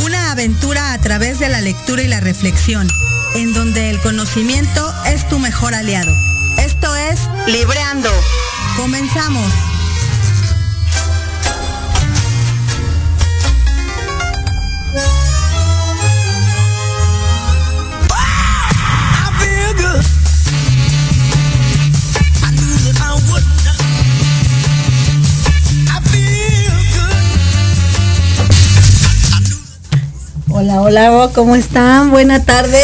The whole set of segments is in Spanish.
Una aventura a través de la lectura y la reflexión, en donde el conocimiento es tu mejor aliado. Esto es Libreando. Comenzamos. Hola, hola, ¿cómo están? Buena tarde.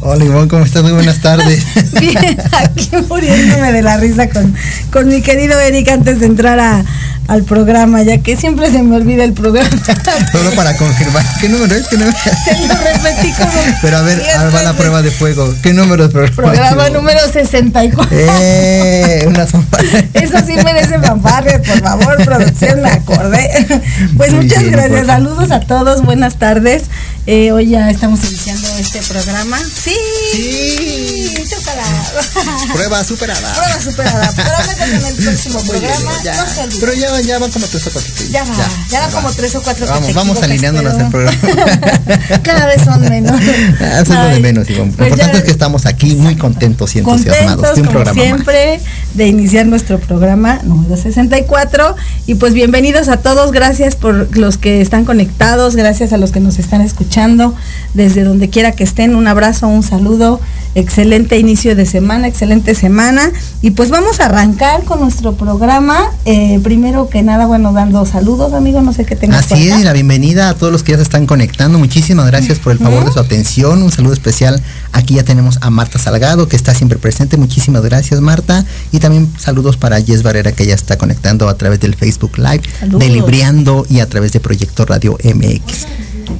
Hola Ivonne, ¿cómo estás? Muy buenas tardes. Bien, aquí muriéndome de la risa con, con mi querido Eric antes de entrar a, al programa, ya que siempre se me olvida el programa. Solo para confirmar, ¿qué número es? ¿Qué número? Se lo repetí como Pero a ver, ahora va la prueba de fuego. ¿Qué número es programa? Programa número 64. Eh, una Eso sí merece fanfarre, por favor, producción, me acordé. Pues muchas gracias, saludos a todos, buenas tardes. Eh, hoy ya estamos iniciando este programa. Sí, Sí. Prueba superada. Prueba superada. Que en el próximo Muy bien, programa ya. no se. Pero ya, ya van como tres o cuatro. Ya va, ya, van como tres o cuatro Vamos, vamos alineándonos pero- al programa. Cada vez son menos. Ah, Eso es lo de menos. Lo pues importante es que estamos aquí muy contentos y entusiasmados Contentos, de un como programa más. siempre, de iniciar nuestro programa número 64. Y pues bienvenidos a todos, gracias por los que están conectados, gracias a los que nos están escuchando, desde donde quiera que estén, un abrazo, un saludo, excelente inicio de semana, excelente semana. Y pues vamos a arrancar con nuestro programa. Eh, primero que nada, bueno, dando saludos, amigo, no sé qué tengas Así es, y la bienvenida a todos los que ya se están conectando. Muchísimas gracias por el favor de su atención. Un saludo especial. Aquí ya tenemos a Marta Salgado, que está siempre presente. Muchísimas gracias, Marta. Y también saludos para Jess Barrera, que ya está conectando a través del Facebook Live, Saludos. de Libriando y a través de Proyecto Radio MX.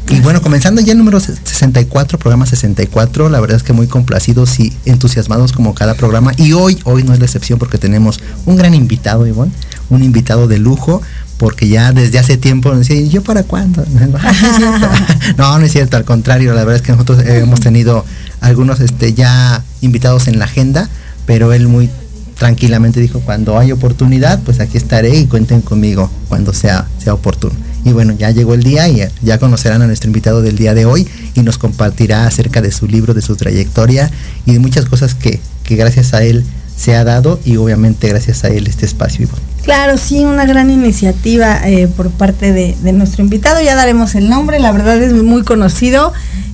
Y bueno, comenzando ya el número 64, programa 64, la verdad es que muy complacidos y entusiasmados como cada programa. Y hoy, hoy no es la excepción porque tenemos un gran invitado, Ivonne, un invitado de lujo, porque ya desde hace tiempo nos decía, ¿y yo para cuándo? No, no es cierto, al contrario, la verdad es que nosotros eh, hemos tenido algunos este, ya invitados en la agenda, pero él muy tranquilamente dijo, cuando hay oportunidad, pues aquí estaré y cuenten conmigo cuando sea, sea oportuno. Y bueno, ya llegó el día y ya conocerán a nuestro invitado del día de hoy y nos compartirá acerca de su libro, de su trayectoria y de muchas cosas que, que gracias a él se ha dado y obviamente gracias a él este espacio. Claro, sí, una gran iniciativa eh, por parte de, nuestro invitado. Ya daremos el nombre, la verdad es muy conocido.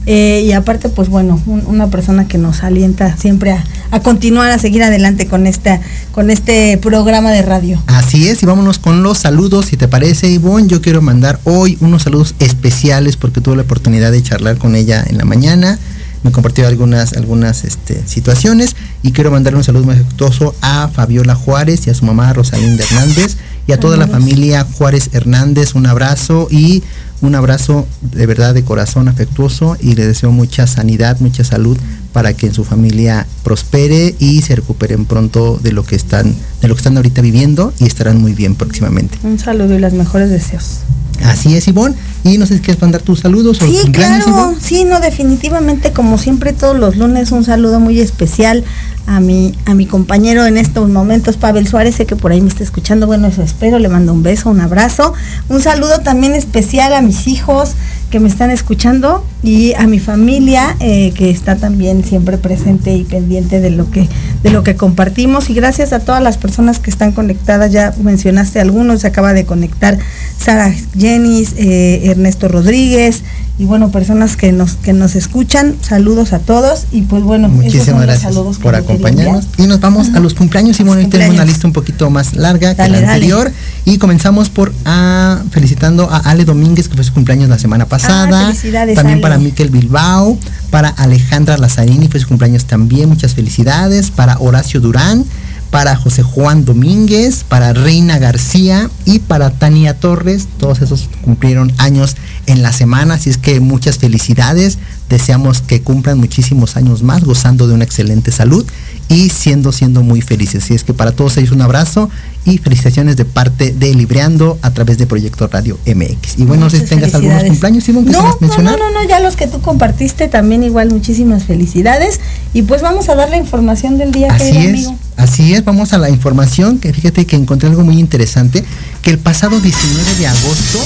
eh, y aparte, pues bueno, un- una persona que nos alienta siempre a, a continuar, a seguir adelante con esta, con este programa de radio. Así es, y vámonos con los saludos, si te parece, Ivonne. Yo quiero mandar hoy unos saludos especiales porque tuve la oportunidad de charlar con ella en la mañana. Me compartió algunas, algunas este, situaciones y quiero mandar un saludo muy afectuoso a Fabiola Juárez y a su mamá Rosalinda Hernández y a toda la familia Juárez Hernández. Un abrazo y un abrazo de verdad de corazón afectuoso y le deseo mucha sanidad, mucha salud para que en su familia prospere y se recuperen pronto de lo que están de lo que están ahorita viviendo y estarán muy bien próximamente. Un saludo y los mejores deseos. Así es, Ivonne. Y no sé si quieres mandar tus saludos o Sí, claro, sí, no, definitivamente, como siempre, todos los lunes, un saludo muy especial a mi, a mi compañero en estos momentos, Pavel Suárez, sé que por ahí me está escuchando, bueno, eso espero, le mando un beso, un abrazo, un saludo también especial a mis hijos que me están escuchando y a mi familia eh, que está también siempre presente y pendiente de lo que de lo que compartimos. Y gracias a todas las personas que están conectadas. Ya mencionaste algunos se acaba de conectar Sara Jenis eh, Ernesto Rodríguez y bueno personas que nos que nos escuchan. Saludos a todos y pues bueno Muchísimas gracias saludos por quería acompañarnos. Y nos vamos a los cumpleaños. Y bueno, hoy tenemos una lista un poquito más larga que la dale. anterior. Y comenzamos por ah, felicitando a Ale Domínguez, que fue su cumpleaños la semana pasada. Ah, felicidades, también Ale. para Miquel Bilbao, para Alejandra Lazarini, fue su cumpleaños también. Muchas felicidades. Para Horacio Durán. para José Juan Domínguez, para Reina García y para Tania Torres. Todos esos cumplieron años en la semana, así es que muchas felicidades. Deseamos que cumplan muchísimos años más gozando de una excelente salud y siendo siendo muy felices. Así es que para todos ellos un abrazo y felicitaciones de parte de Libreando a través de Proyecto Radio MX. Y bueno, si tengas algunos cumpleaños, Simón, que no, no, mencionar. No, no, no, ya los que tú compartiste también igual muchísimas felicidades. Y pues vamos a dar la información del día, así es, amigo. Así es, vamos a la información, que fíjate que encontré algo muy interesante, que el pasado 19 de agosto,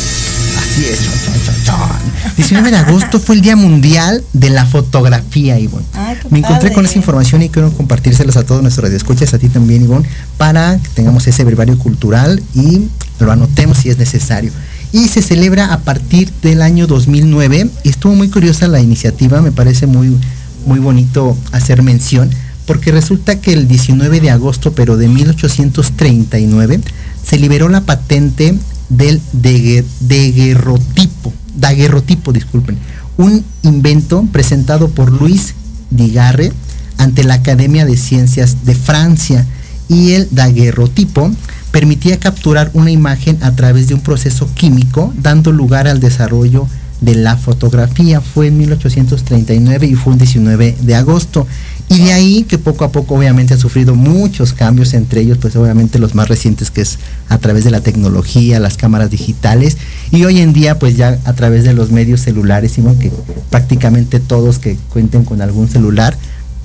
así es, 19 de agosto fue el Día Mundial de la Fotografía, Ivonne. Me encontré con esa información y quiero compartírselas a todos nuestros radioescuchas, a ti también, Ivonne, para que tengamos ese brevario cultural y lo anotemos si es necesario. Y se celebra a partir del año 2009 y estuvo muy curiosa la iniciativa, me parece muy, muy bonito hacer mención, porque resulta que el 19 de agosto, pero de 1839, se liberó la patente del daguerrotipo, daguerrotipo, disculpen, un invento presentado por Luis Digarre ante la Academia de Ciencias de Francia y el daguerrotipo permitía capturar una imagen a través de un proceso químico, dando lugar al desarrollo de la fotografía. Fue en 1839 y fue un 19 de agosto. Y de ahí que poco a poco obviamente ha sufrido muchos cambios, entre ellos pues obviamente los más recientes que es a través de la tecnología, las cámaras digitales. Y hoy en día pues ya a través de los medios celulares, que prácticamente todos que cuenten con algún celular,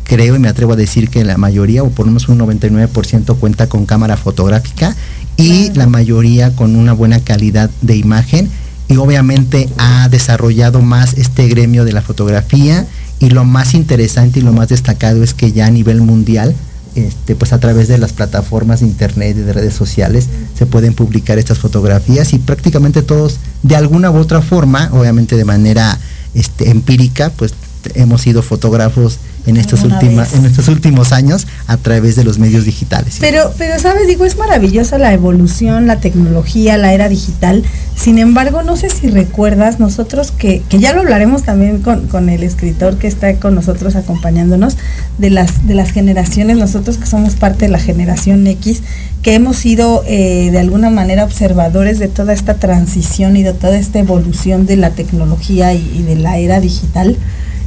creo y me atrevo a decir que la mayoría o por lo menos un 99% cuenta con cámara fotográfica y la mayoría con una buena calidad de imagen. Y obviamente ha desarrollado más este gremio de la fotografía y lo más interesante y lo más destacado es que ya a nivel mundial, este, pues a través de las plataformas de internet y de redes sociales se pueden publicar estas fotografías y prácticamente todos de alguna u otra forma, obviamente de manera este, empírica, pues hemos sido fotógrafos en estos, últimos en estos últimos años a través de los medios digitales. Pero, pero sabes, digo, es maravillosa la evolución, la tecnología, la era digital. Sin embargo, no sé si recuerdas, nosotros que, que ya lo hablaremos también con, con, el escritor que está con nosotros acompañándonos, de las, de las generaciones, nosotros que somos parte de la generación X, que hemos sido eh, de alguna manera observadores de toda esta transición y de toda esta evolución de la tecnología y, y de la era digital.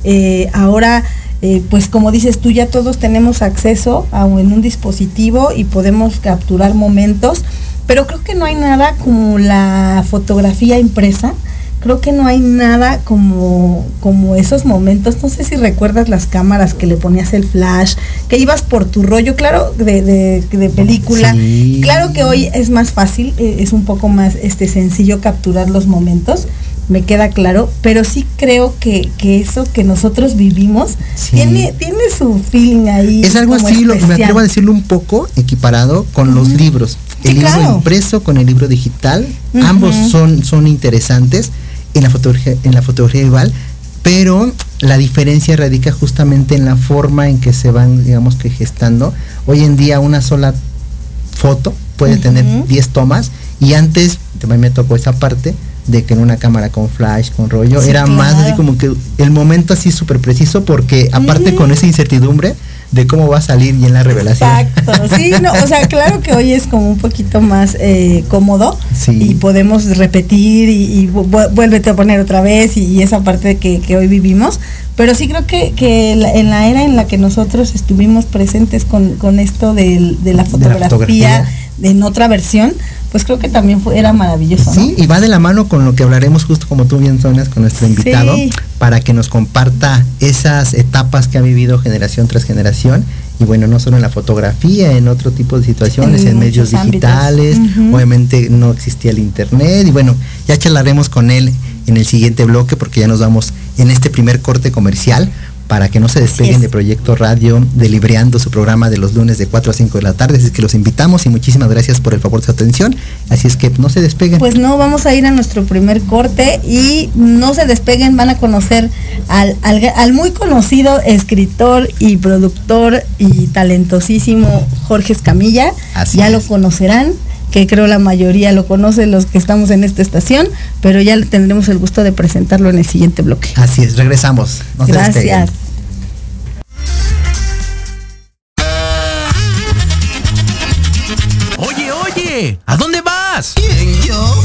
Eh, ahora eh, pues como dices tú, ya todos tenemos acceso a en un dispositivo y podemos capturar momentos, pero creo que no hay nada como la fotografía impresa. Creo que no hay nada como, como esos momentos. No sé si recuerdas las cámaras que le ponías el flash, que ibas por tu rollo, claro, de, de, película. Claro que hoy es más fácil, eh, es un poco más este, sencillo capturar los momentos me queda claro, pero sí creo que, eso que nosotros vivimos tiene, tiene su feeling ahí. Es algo así, lo, me atrevo a decirlo un poco equiparado con los libros. el libro impreso con el libro digital, ambos son, son interesantes en la fotografía, en la fotografía igual, pero la diferencia radica justamente en la forma en que se van, digamos que gestando. Hoy en día una sola foto puede tener 10 tomas y antes, también me tocó esa parte, de que en una cámara con flash, con rollo, era más así como que el momento así súper preciso porque aparte con esa incertidumbre de cómo va a salir y en la revelación. Exacto, sí, no, o sea, claro que hoy es como un poquito más eh, cómodo y podemos repetir y, vuélvete a poner otra vez y, esa parte que, que, hoy vivimos, pero sí creo que, que en la era en la que nosotros estuvimos presentes con, con esto de, la fotografía, en otra versión, pues creo que también fue, era maravilloso. Sí, y va de la mano con lo que hablaremos justo como tú bien sonas con nuestro invitado, para que nos comparta esas etapas que ha vivido generación tras generación. Y bueno, no solo en la fotografía, en otro tipo de situaciones, en, medios digitales, obviamente no existía el internet. Y bueno, ya charlaremos con él en el siguiente bloque porque ya nos vamos en este primer corte comercial para que no se despeguen de Proyecto Radio, delibreando su programa de los lunes de 4 a 5 de la tarde. Así es que los invitamos y muchísimas gracias por el favor de su atención. Así es que no se despeguen. Pues no, vamos a ir a nuestro primer corte y no se despeguen, van a conocer al, al muy conocido escritor y productor y talentosísimo Jorge Escamilla. Así ya lo conocerán que creo la mayoría lo conoce los que estamos en esta estación, pero ya tendremos el gusto de presentarlo en el siguiente bloque. Así es, regresamos. Gracias. Oye, oye, ¿a dónde vas? ¿Quién, yo?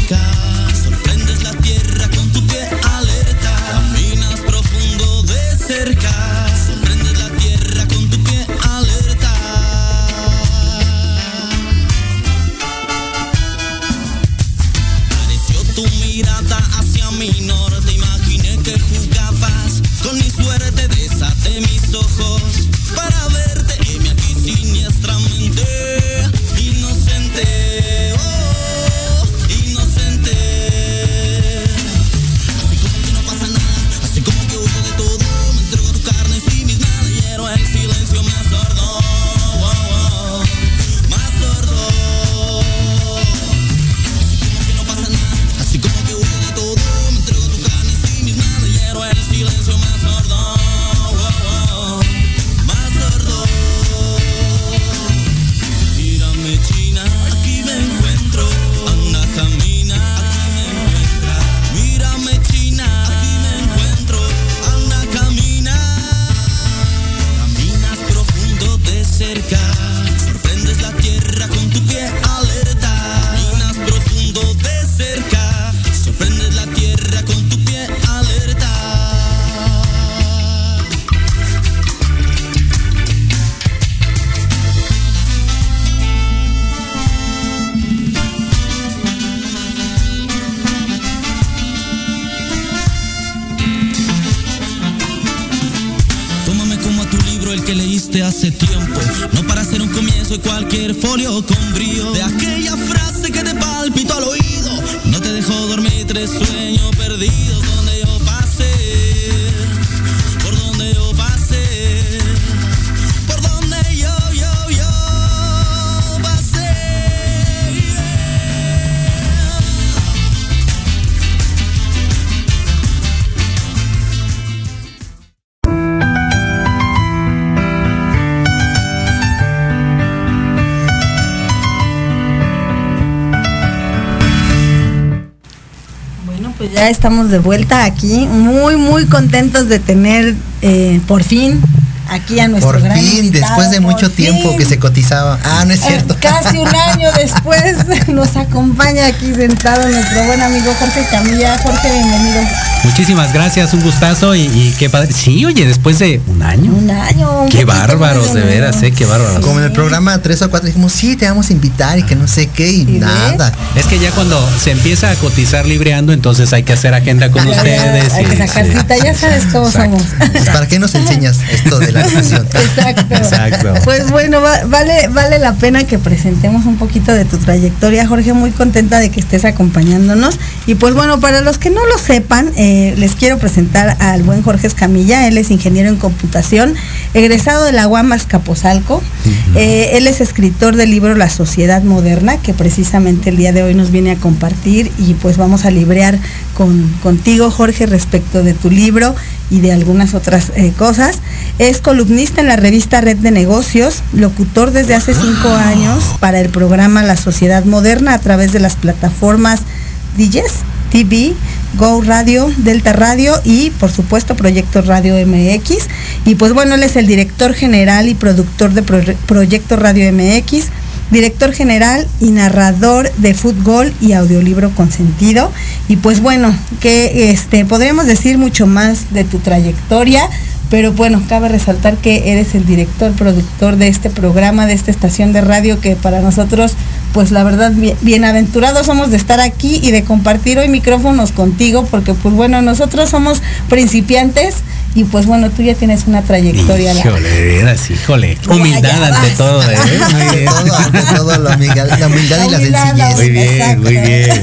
cerca. Estamos de vuelta aquí, muy, muy contentos de tener eh, por fin aquí a nuestro Por fin, después de mucho tiempo que se cotizaba. Ah, no es eh, cierto. casi un año después nos acompaña aquí sentado nuestro buen amigo Jorge Camilla. Jorge, bienvenido. Muchísimas gracias, un gustazo y, qué padre. Sí, oye, después de un año. Un año. qué bárbaros, de veras, ¿eh? Qué bárbaros. Como en el programa 3 o 4 dijimos, sí, te vamos a invitar y que no sé qué y, nada. Es que ya cuando se empieza a cotizar libreando, entonces hay que hacer agenda con ustedes. hay que sacar cita, ya sabes cómo somos. ¿Para qué nos enseñas esto de la educación? Exacto. Exacto. Pues bueno, vale, vale la pena que presentemos un poquito de tu trayectoria, Jorge, muy contenta de que estés acompañándonos. Y pues bueno, para los que no lo sepan, eh, eh, les quiero presentar al buen Jorge Escamilla. Él es ingeniero en computación, egresado de la Capozalco. Eh, él es escritor del libro La Sociedad Moderna, que precisamente el día de hoy nos viene a compartir y pues vamos a librear con, contigo, Jorge, respecto de tu libro y de algunas otras eh, cosas. Es columnista en la revista Red de Negocios, locutor desde hace cinco años para el programa La Sociedad Moderna a través de las plataformas DJs, TV, Go Radio, Delta Radio y por supuesto Proyecto Radio MX. Y pues bueno, él es el director general y productor de Proyecto Radio MX, director general y narrador de fútbol y audiolibro consentido. Y pues bueno, que este podríamos decir mucho más de tu trayectoria pero bueno, cabe resaltar que eres el director, productor de este programa, de esta estación de radio que para nosotros, pues la verdad, bienaventurados somos de estar aquí y de compartir hoy micrófonos contigo, porque pues bueno, nosotros somos principiantes y pues bueno, tú ya tienes una trayectoria. la- Híjole, de veras, híjole. Humildad Ya, ya ante todo, ¿eh? Muy bien. todo, ante todo, la humildad, la humildad y la sencillez. Muy bien, exacto. muy bien.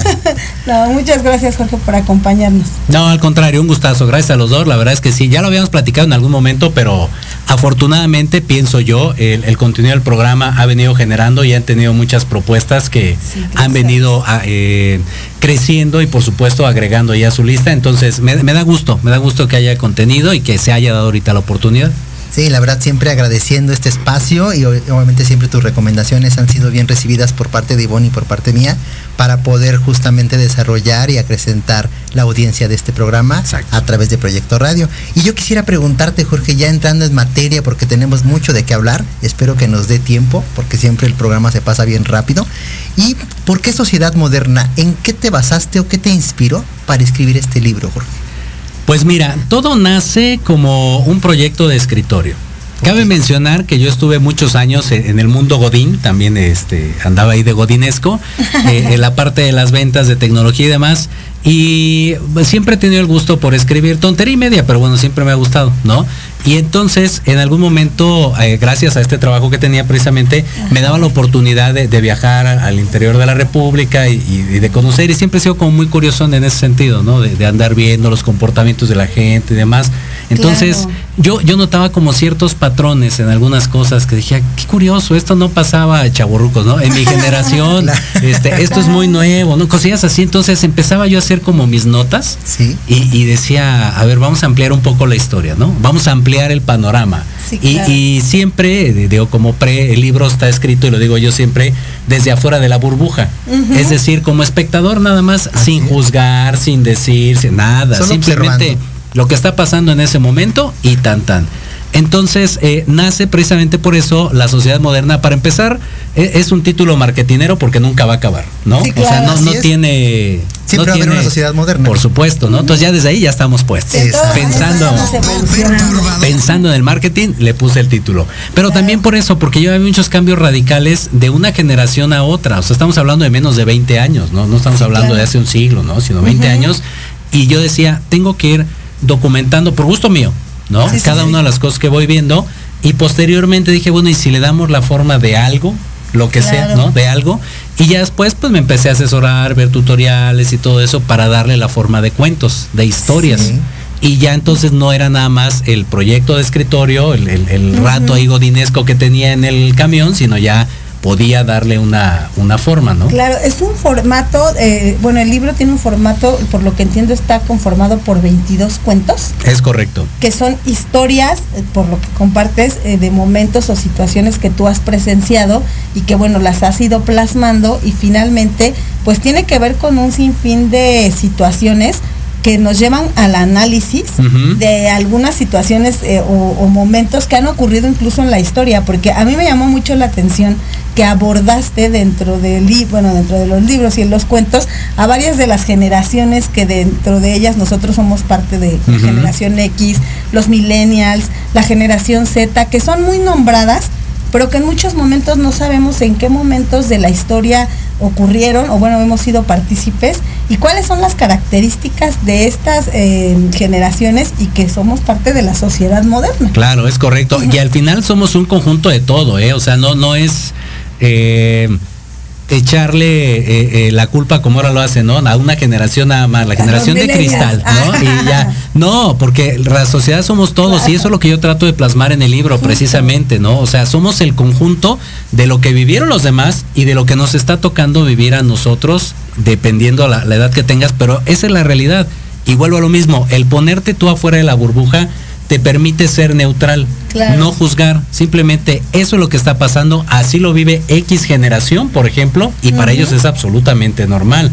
no, muchas gracias Jorge por acompañarnos. No, al contrario, un gustazo. Gracias a los dos. La verdad es que sí, ya lo habíamos platicado en algún momento, pero afortunadamente, pienso yo, el, el contenido del programa ha venido generando y han tenido muchas propuestas que Sí, han venido a, eh, creciendo y por supuesto agregando ya a su lista. Entonces, me, me da gusto, me da gusto que haya contenido y que se haya dado ahorita la oportunidad. Sí, la verdad siempre agradeciendo este espacio y ob- obviamente siempre tus recomendaciones han sido bien recibidas por parte de Ivonne y por parte mía para poder justamente desarrollar y acrecentar la audiencia de este programa Exacto. a través de Proyecto Radio. Y yo quisiera preguntarte, Jorge, ya entrando en materia porque tenemos mucho de qué hablar, espero que nos dé tiempo porque siempre el programa se pasa bien rápido. ¿Y por qué Sociedad Moderna? ¿En qué te basaste o qué te inspiró para escribir este libro, Jorge? Pues mira, todo nace como un proyecto de escritorio. Cabe mencionar que yo estuve muchos años en en el mundo Godín, también este, andaba ahí de Godinesco, eh, en la parte de las ventas de tecnología y demás. Y siempre he tenido el gusto por escribir tontería y media, pero bueno, siempre me ha gustado, ¿no? Y entonces, en algún momento, eh, gracias a este trabajo que tenía precisamente, me daba la oportunidad de, viajar al interior de la República y, y de conocer, y siempre he sido como muy curioso en ese sentido, ¿no? De, de andar viendo los comportamientos de la gente y demás. Entonces, Claro. yo, yo notaba como ciertos patrones en algunas cosas que dije, qué curioso, esto no pasaba a chaborrucos, ¿no? En mi generación, Claro. este, esto es muy nuevo, ¿no? Cosillas así, entonces empezaba yo a hacer como mis notas Sí. y, y decía, a ver, vamos a ampliar un poco la historia, ¿no? Vamos a ampliar el panorama. Sí, y, claro. y siempre, digo, como pre, el libro está escrito, y lo digo yo siempre, desde afuera de la burbuja. Es decir, como espectador nada más, sin juzgar, sin decir, sin nada, Solo simplemente observando. Lo que está pasando en ese momento y tan tan. Entonces, eh, nace precisamente por eso la sociedad moderna. Para empezar, e- es un título marketinero porque nunca va a acabar, ¿no? Sí, O sea, no, no tiene. Siempre no va a haber tiene- una sociedad moderna. Por supuesto, ¿no? Entonces ya desde ahí ya estamos puestos. Exacto. Pensando, pensando en el marketing, le puse el título. Pero también por eso, porque yo había muchos cambios radicales de una generación a otra. O sea, estamos hablando de menos de 20 años, ¿no? No estamos Sí, hablando claro. de hace un siglo, ¿no? Sino 20 años. Y yo decía, tengo que ir documentando por gusto mío, ¿no? Sí, Cada sí. una de las cosas que voy viendo. Y posteriormente dije, bueno, ¿y si le damos la forma de algo? Lo que sea. ¿no? De algo. Y ya después, pues me empecé a asesorar, ver tutoriales y todo eso para darle la forma de cuentos, de historias. Y ya entonces no era nada más el proyecto de escritorio, el, el- el rato ahí godinesco que tenía en el camión, sino ya podía darle una, una forma, ¿no? Claro, es un formato, eh, bueno, el libro tiene un formato, por lo que entiendo está conformado por 22 cuentos, Es correcto. que son historias, eh, por lo que compartes, eh, de momentos o situaciones que tú has presenciado y que, bueno, las has ido plasmando y finalmente, pues tiene que ver con un sinfín de situaciones que nos llevan al análisis de algunas situaciones eh, o, o momentos que han ocurrido incluso en la historia, porque a mí me llamó mucho la atención que abordaste dentro del bueno, dentro de los libros y en los cuentos a varias de las generaciones que dentro de ellas nosotros somos parte de la Ujú. generación X, los millennials, la generación Z, que son muy nombradas, pero que en muchos momentos no sabemos en qué momentos de la historia ocurrieron o bueno, hemos sido partícipes y cuáles son las características de estas eh, generaciones y que somos parte de la sociedad moderna. Claro, es correcto. Y al final somos un conjunto de todo, ¿eh? O sea, no, no es eh, echarle eh, eh, la culpa como ahora lo hacen, ¿no? A una generación nada más, la generación de cristal. ¿no? Y ya, no, porque la sociedad somos todos y eso es lo que yo trato de plasmar en el libro precisamente, ¿no? O sea, somos el conjunto de lo que vivieron los demás y de lo que nos está tocando vivir a nosotros, dependiendo la, la edad que tengas, pero esa es la realidad. Y vuelvo a lo mismo, el ponerte tú afuera de la burbuja te permite ser neutral, Claro. no juzgar, simplemente eso es lo que está pasando, así lo vive X generación, por ejemplo, y para ellos es absolutamente normal.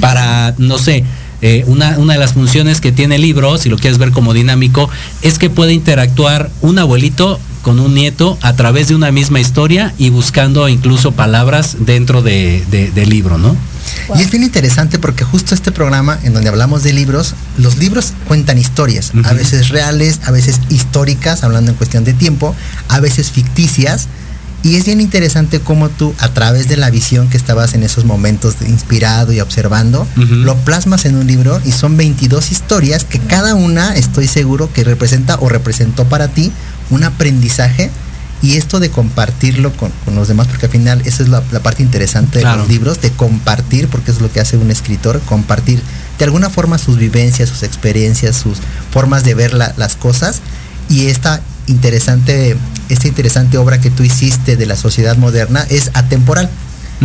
Para, no sé, eh, una, una de las funciones que tiene el libro, si lo quieres ver como dinámico, es que puede interactuar un abuelito con un nieto a través de una misma historia y buscando incluso palabras dentro de- de- del libro, ¿no? Y es bien interesante porque justo este programa en donde hablamos de libros, los libros cuentan historias, a veces reales, a veces históricas, hablando en cuestión de tiempo, a veces ficticias. Y es bien interesante cómo tú, a través de la visión que estabas en esos momentos de inspirado y observando, lo plasmas en un libro y son 22 historias que cada una estoy seguro que representa o representó para ti un aprendizaje y esto de compartirlo con, con los demás, porque al final esa es la, la parte interesante de los libros, de compartir, porque es lo que hace un escritor, compartir de alguna forma sus vivencias, sus experiencias, sus formas de ver la- las cosas y esta interesante, esta interesante obra que tú hiciste de la sociedad moderna es atemporal.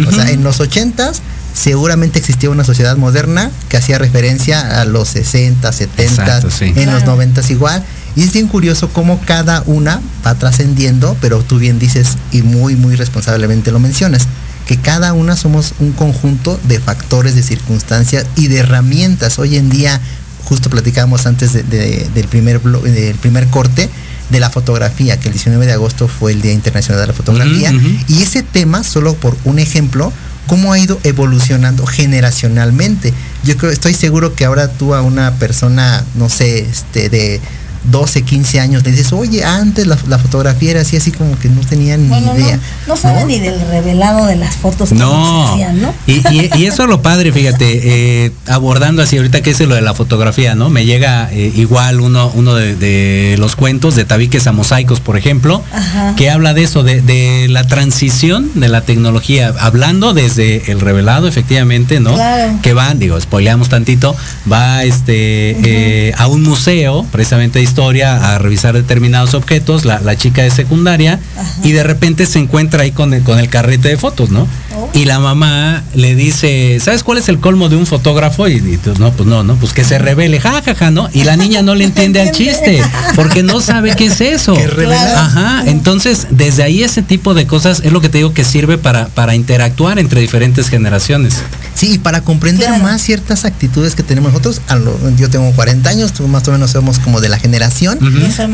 O sea, en los 80s seguramente existía una sociedad moderna que hacía referencia a los 60, 70, Exacto, sí. en los Claro. 90 igual. Y es bien curioso cómo cada una va trascendiendo, pero tú bien dices y muy, muy responsablemente lo mencionas, que cada una somos un conjunto de factores, de circunstancias y de herramientas. Hoy en día, justo platicábamos antes de- de- del, primer del primer corte, de la fotografía, que el 19 de agosto fue el Día Internacional de la Fotografía. Y ese tema, solo por un ejemplo, cómo ha ido evolucionando generacionalmente. Yo creo, estoy seguro que ahora tú a una persona, no sé, este, de 12, 15 años, le dices, oye, antes la, la fotografía era así, así como que no tenían ni Bueno, idea. no, no sabe ni del revelado de las fotos que No, se hacían, ¿no? Y, y- y eso es lo padre, fíjate, eh, abordando así ahorita que es lo de la fotografía, ¿no? Me llega eh, igual uno, uno de, de los cuentos de tabiques a mosaicos, por ejemplo, Ajá. que habla de eso, de, de la transición de la tecnología, hablando desde el revelado, efectivamente, ¿no? Claro. Que va, digo, spoileamos tantito, va este eh, a un museo, precisamente historia, a revisar determinados objetos, la, la chica de secundaria, Ajá. y de repente se encuentra ahí con el, con el carrete de fotos, ¿no? Y la mamá le dice, ¿sabes cuál es el colmo de un fotógrafo? Y, y tú, no, pues no, no, pues que se revele, ja, ja, ja, ¿no? Y la niña no le entiende al chiste, porque no sabe qué es eso. Que revelar. Ajá, entonces desde ahí ese tipo de cosas es lo que te digo que sirve para, para interactuar entre diferentes generaciones. Sí, y para comprender Claro. más ciertas actitudes que tenemos nosotros, yo tengo 40 años, tú más o menos somos como de la generación,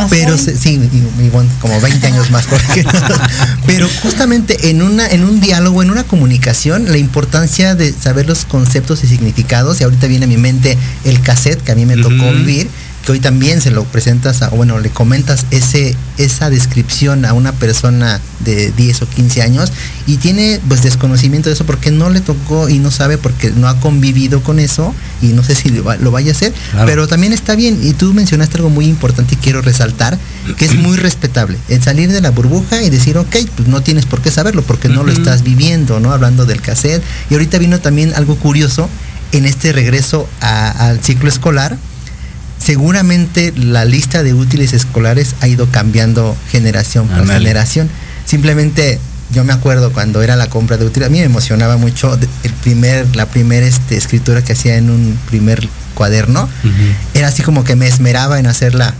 pero se- sí, y, y bueno, como 20 años más porque pero justamente en una en un diálogo, en una comunicación, la importancia de saber los conceptos y significados y ahorita viene a mi mente el cassette que a mí me tocó vivir que hoy también se lo presentas a, o bueno, le comentas ese esa descripción a una persona de 10 o 15 años y tiene pues desconocimiento de eso porque no le tocó y no sabe porque no ha convivido con eso y no sé si lo, va- lo vaya a hacer, Claro. pero también está bien. Y tú mencionaste algo muy importante y quiero resaltar que es muy respetable el salir de la burbuja y decir ok pues no tienes por qué saberlo porque no lo estás viviendo no hablando del cassette. Y ahorita vino también algo curioso en este regreso a- al ciclo escolar seguramente la lista de útiles escolares ha ido cambiando generación por generación. Simplemente yo me acuerdo cuando era la compra de útiles a mí me emocionaba mucho el primer la primera este, escritura que hacía en un primer cuaderno. Era así como que me esmeraba en hacer la,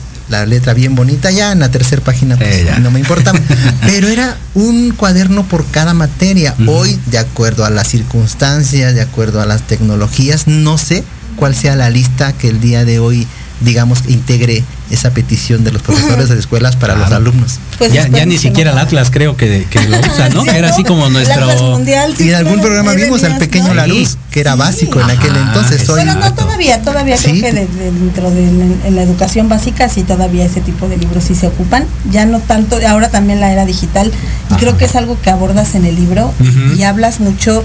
letra bien bonita, ya en la tercera página pues, Eh, no me importaba. Pero era un cuaderno por cada materia. Hoy, de acuerdo a las circunstancias, de acuerdo a las tecnologías, no sé cuál sea la lista que el día de hoy, digamos, integre esa petición de los profesores de las escuelas para los alumnos. Pues ya, ya ni siquiera el Atlas creo que, que lo usa, ¿no? Sí, Era así como nuestro... Mundial, sí, y en algún programa vimos al pequeño ¿no? La. Luz, que era Sí. básico en aquel Ajá, entonces. Hoy, Bueno, no, todavía, todavía Sí. creo que de- de- dentro de en la educación básica sí todavía ese tipo de libros sí se ocupan, ya no tanto, ahora también la era digital y Ajá. creo que es algo que abordas en el libro y hablas mucho,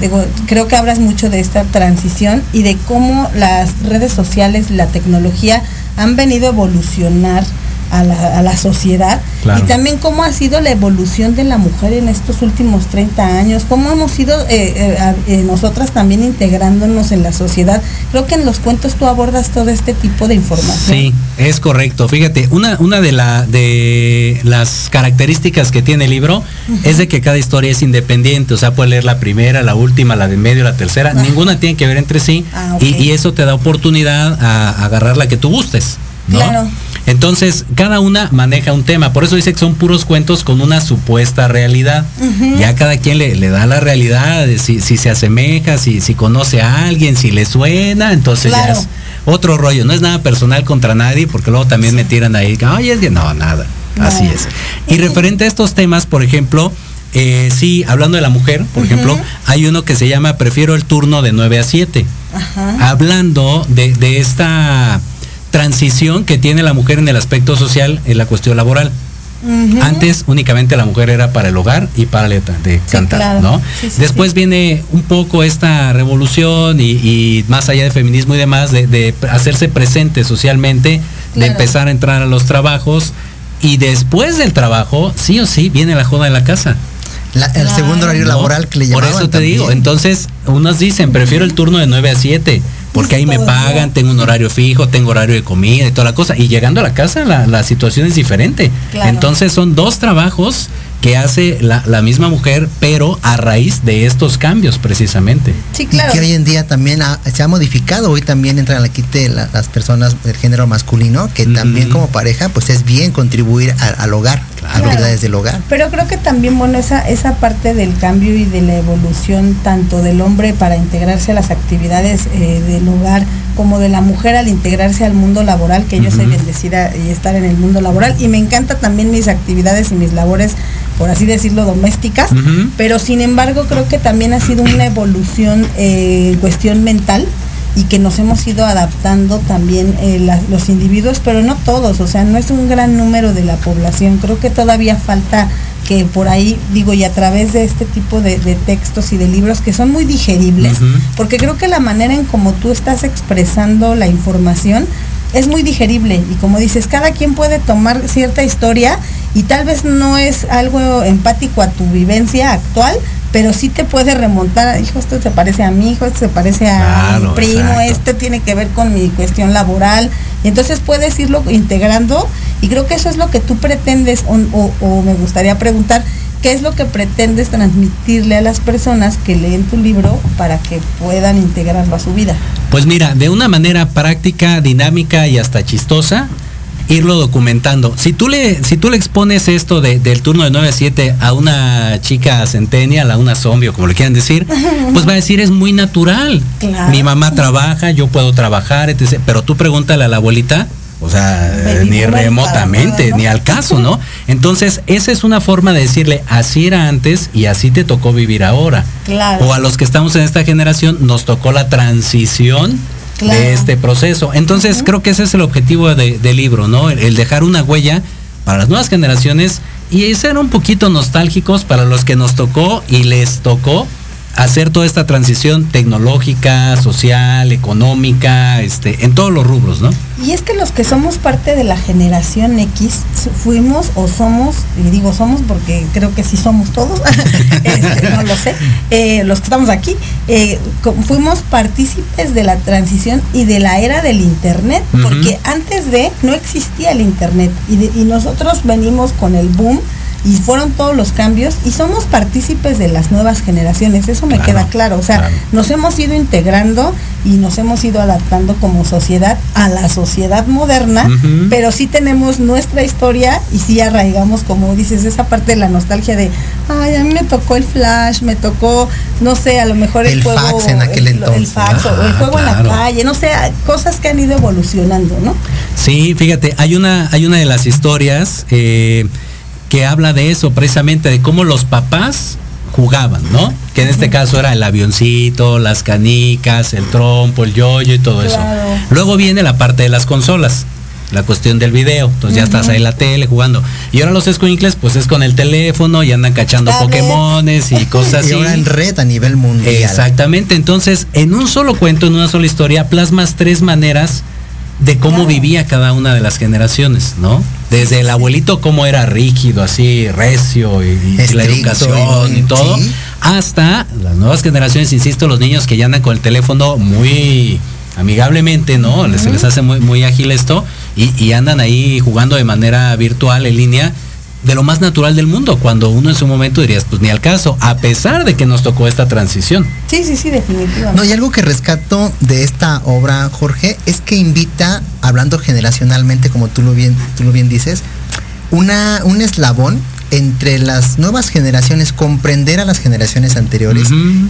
digo, creo que hablas mucho de esta transición y de cómo las redes sociales, la tecnología han venido a evolucionar a la, a la sociedad Claro. y también cómo ha sido la evolución de la mujer en estos últimos 30 años, cómo hemos ido eh, eh, eh, nosotras también integrándonos en la sociedad. Creo que en los cuentos tú abordas todo este tipo de información. Sí, es correcto. Fíjate, una, una de, la, de las características que tiene el libro es de que cada historia es independiente. O sea, puedes leer la primera, la última, la de medio, la tercera. Ajá. Ninguna tiene que ver entre sí. Ah, y, y eso te da oportunidad a, a agarrar la que tú gustes. ¿no? Claro. Entonces, cada una maneja un tema. Por eso dice que son puros cuentos con una supuesta realidad. Ya cada quien le, le da la realidad, de si, si se asemeja, si, si conoce a alguien, si le suena, entonces Claro. ya es otro rollo. No es nada personal contra nadie, porque luego también me tiran ahí, ay, es que no, nada. Así es. Y referente a estos temas, por ejemplo, eh, sí, hablando de la mujer, por ejemplo, hay uno que se llama Prefiero el turno de 9 a 7 Ajá. hablando de, de esta transición que tiene la mujer en el aspecto social en la cuestión laboral. Antes únicamente la mujer era para el hogar y para de cantar, claro. ¿no? Sí, sí, Después sí. viene un poco esta revolución y, y más allá de feminismo y demás, de, de hacerse presente socialmente, de empezar a entrar a los trabajos y después del trabajo, sí o sí, viene la joda de la casa. La- el Claro. segundo horario ¿no? laboral que le Por llamaban eso te digo, entonces unos dicen, prefiero el turno de 9 a 7, porque ahí me pagan, tengo un horario fijo, tengo horario de comida y toda la cosa. Y llegando a la casa la, la situación es diferente. Claro. Entonces son dos trabajos que hace la, la misma mujer, pero a raíz de estos cambios precisamente. Sí, Y claro. que hoy en día también ha- se ha modificado, hoy también entran aquí te- la- las personas del género masculino, que también como pareja, pues es bien contribuir a- al hogar, a actividades del hogar. Pero creo que también, bueno, esa, esa parte del cambio y de la evolución tanto del hombre para integrarse a las actividades eh, del hogar como de la mujer al integrarse al mundo laboral, que yo soy bendecida y estar en el mundo laboral. Y me encanta también mis actividades y mis labores, por así decirlo, domésticas, pero sin embargo creo que también ha sido una evolución eh, en cuestión mental y que nos hemos ido adaptando también eh, la- los individuos, pero no todos, o sea, no es un gran número de la población, creo que todavía falta que por ahí, digo, y a través de este tipo de, de textos y de libros que son muy digeribles, porque creo que la manera en como tú estás expresando la información es muy digerible y como dices, cada quien puede tomar cierta historia y tal vez no es algo empático a tu vivencia actual, pero sí te puede remontar, hijo, esto se parece a mi hijo, esto se parece a Claro, mi primo, exacto. este tiene que ver con mi cuestión laboral, y entonces puedes irlo integrando y creo que eso es lo que tú pretendes o, o- o me gustaría preguntar, ¿qué es lo que pretendes transmitirle a las personas que leen tu libro para que puedan integrarlo a su vida? Pues mira, de una manera práctica, dinámica y hasta chistosa, irlo documentando. Si tú le, si tú le expones esto de- del turno de 9 a 7 a una chica centennial, a una zombie o como le quieran decir, pues va a decir es muy natural. Claro. Mi mamá trabaja, yo puedo trabajar, etc. Pero tú pregúntale a la abuelita, o sea, Baby ni remotamente, para nada, ¿no? ni al caso, ¿no? Entonces, esa es una forma de decirle, así era antes y así te tocó vivir ahora. Claro. O a los que estamos en esta generación nos tocó la transición Claro. de este proceso. Entonces creo que ese es el objetivo de- del libro, ¿no? El, el dejar una huella para las nuevas generaciones y ser un poquito nostálgicos para los que nos tocó y les tocó hacer toda esta transición tecnológica, social, económica, este, en todos los rubros, ¿no? Y es que los que somos parte de la generación X fuimos o somos, y digo somos porque creo que sí somos todos, este, no lo sé, eh, los que estamos aquí, eh, fuimos partícipes de la transición y de la era del Internet, porque antes de no existía el Internet y, de- y nosotros venimos con el boom. Y fueron todos los cambios y somos partícipes de las nuevas generaciones, eso me Claro, queda claro. O sea, claro. nos hemos ido integrando y nos hemos ido adaptando como sociedad a la sociedad moderna, pero sí tenemos nuestra historia y sí arraigamos, como dices, esa parte de la nostalgia de, ay, a mí me tocó el flash, me tocó, no sé, a lo mejor el, El juego, fax en aquel el, entonces, el fax o el juego en la calle, no sé, cosas que han ido evolucionando, ¿no? Sí, fíjate, hay una, hay una de las historias eh, que habla de eso, precisamente de cómo los papás jugaban, ¿no? Que en este caso era el avioncito, las canicas, el trompo, el yoyo y todo eso. Claro. Luego viene la parte de las consolas. La cuestión del video, entonces ya estás ahí en la tele jugando. Y ahora los escuincles, pues es con el teléfono y andan cachando. Pokémones y cosas Y así. ahora en red a nivel mundial. Exactamente, entonces en un solo cuento, en una sola historia, plasmas tres maneras de cómo Claro. vivía cada una de las generaciones, ¿no? Desde el abuelito cómo era rígido, así recio y, y la educación y- todo, sí. hasta las nuevas generaciones, insisto, los niños que ya andan con el teléfono muy amigablemente, ¿no? Se les hace muy, muy ágil esto y, y andan ahí jugando de manera virtual, en línea, de lo más natural del mundo, cuando uno en su momento dirías, pues ni al caso, a pesar de que nos tocó esta transición. Sí, sí, sí, definitivamente. No, y algo que rescato de esta obra, Jorge, es que invita, hablando generacionalmente, como tú lo bien, tú lo bien dices, una, un eslabón entre las nuevas generaciones, comprender a las generaciones anteriores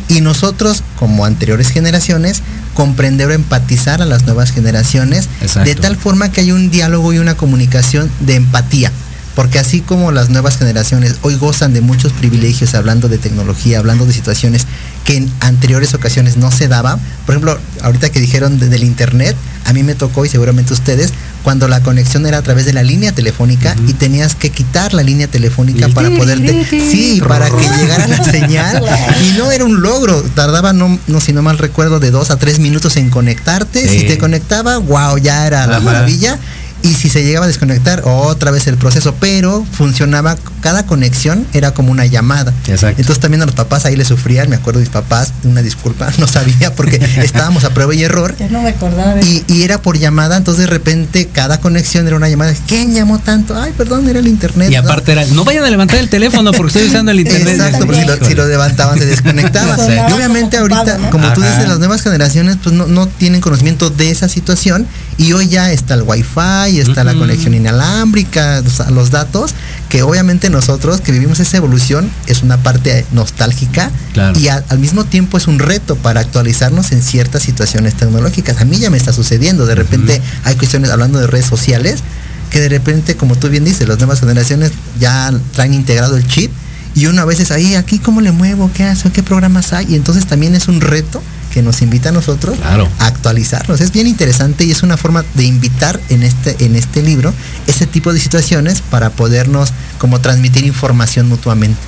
y nosotros, como anteriores generaciones, comprender o empatizar a las nuevas generaciones Exacto. de tal forma que hay un diálogo y una comunicación de empatía. Porque así como las nuevas generaciones hoy gozan de muchos privilegios hablando de tecnología, hablando de situaciones que en anteriores ocasiones no se daban, por ejemplo, ahorita que dijeron de- del internet, A mí me tocó y seguramente ustedes cuando la conexión era a través de la línea telefónica y tenías que quitar la línea telefónica para poderte sí, para que llegara la señal. Y no era un logro, tardaba no no si no mal recuerdo de dos a tres minutos en conectarte, si te conectaba, wow, ya era la maravilla y si se llegaba a desconectar, otra vez el proceso, pero funcionaba, cada conexión era como una llamada. Exacto. Entonces también a los papás ahí les sufrían, me acuerdo de mis papás, una disculpa, no sabía porque estábamos a prueba y error. Ya no me acordaba Y, y era por llamada, entonces de repente cada conexión era una llamada. ¿Quién llamó tanto? Ay, perdón, era el internet. Y ¿no? aparte era, no vayan a levantar el teléfono porque estoy usando el internet. Exacto, pues si lo, si lo levantaban se desconectaba. Sí. Y obviamente ahorita, ¿no? como tú dices, las nuevas generaciones pues no, no tienen conocimiento de esa situación y hoy ya está el wifi, está la conexión inalámbrica, o sea, los datos, que obviamente nosotros que vivimos esa evolución es una parte nostálgica Claro. y a- al mismo tiempo es un reto para actualizarnos en ciertas situaciones tecnológicas. A mí ya me está sucediendo, de repente hay cuestiones hablando de redes sociales que de repente, como tú bien dices, las nuevas generaciones ya traen integrado el chip y uno a veces ahí, aquí cómo le muevo, qué hace, qué programas hay. Y entonces también es un reto que nos invita a nosotros Claro. a actualizarnos. Es bien interesante y es una forma de invitar en este, en este libro ese tipo de situaciones para podernos como transmitir información mutuamente.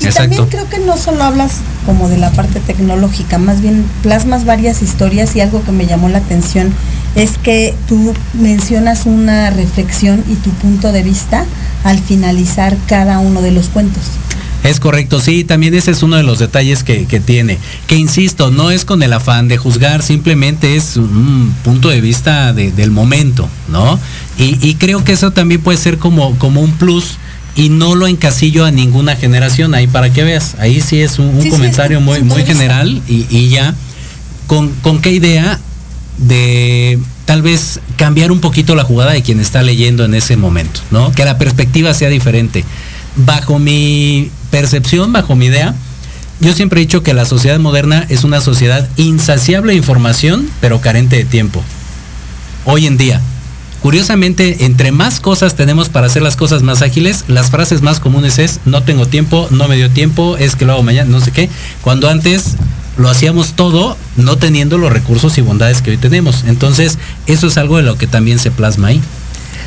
Y Exacto. también creo que no solo hablas como de la parte tecnológica, más bien plasmas varias historias y algo que me llamó la atención es que tú mencionas una reflexión y tu punto de vista al finalizar cada uno de los cuentos. Es correcto, sí, también ese es uno de los detalles que, que tiene. Que insisto, no es con el afán de juzgar, simplemente es un punto de vista de- del momento, ¿no? Y, y creo que eso también puede ser como, como un plus y no lo encasillo a ninguna generación, ahí para que veas. Ahí sí es un, un Sí, sí, comentario muy, muy general y, y ya. ¿Con, ¿Con qué idea de tal vez cambiar un poquito la jugada de quien está leyendo en ese momento, ¿no? Que la perspectiva sea diferente. Bajo mi percepción, bajo mi idea, yo siempre he dicho que la sociedad moderna es una sociedad insaciable de información, pero carente de tiempo. Hoy en día. Curiosamente, entre más cosas tenemos para hacer las cosas más ágiles, las frases más comunes es no tengo tiempo, no me dio tiempo, es que lo hago mañana, no sé qué. Cuando antes lo hacíamos todo no teniendo los recursos y bondades que hoy tenemos. Entonces, eso es algo de lo que también se plasma ahí.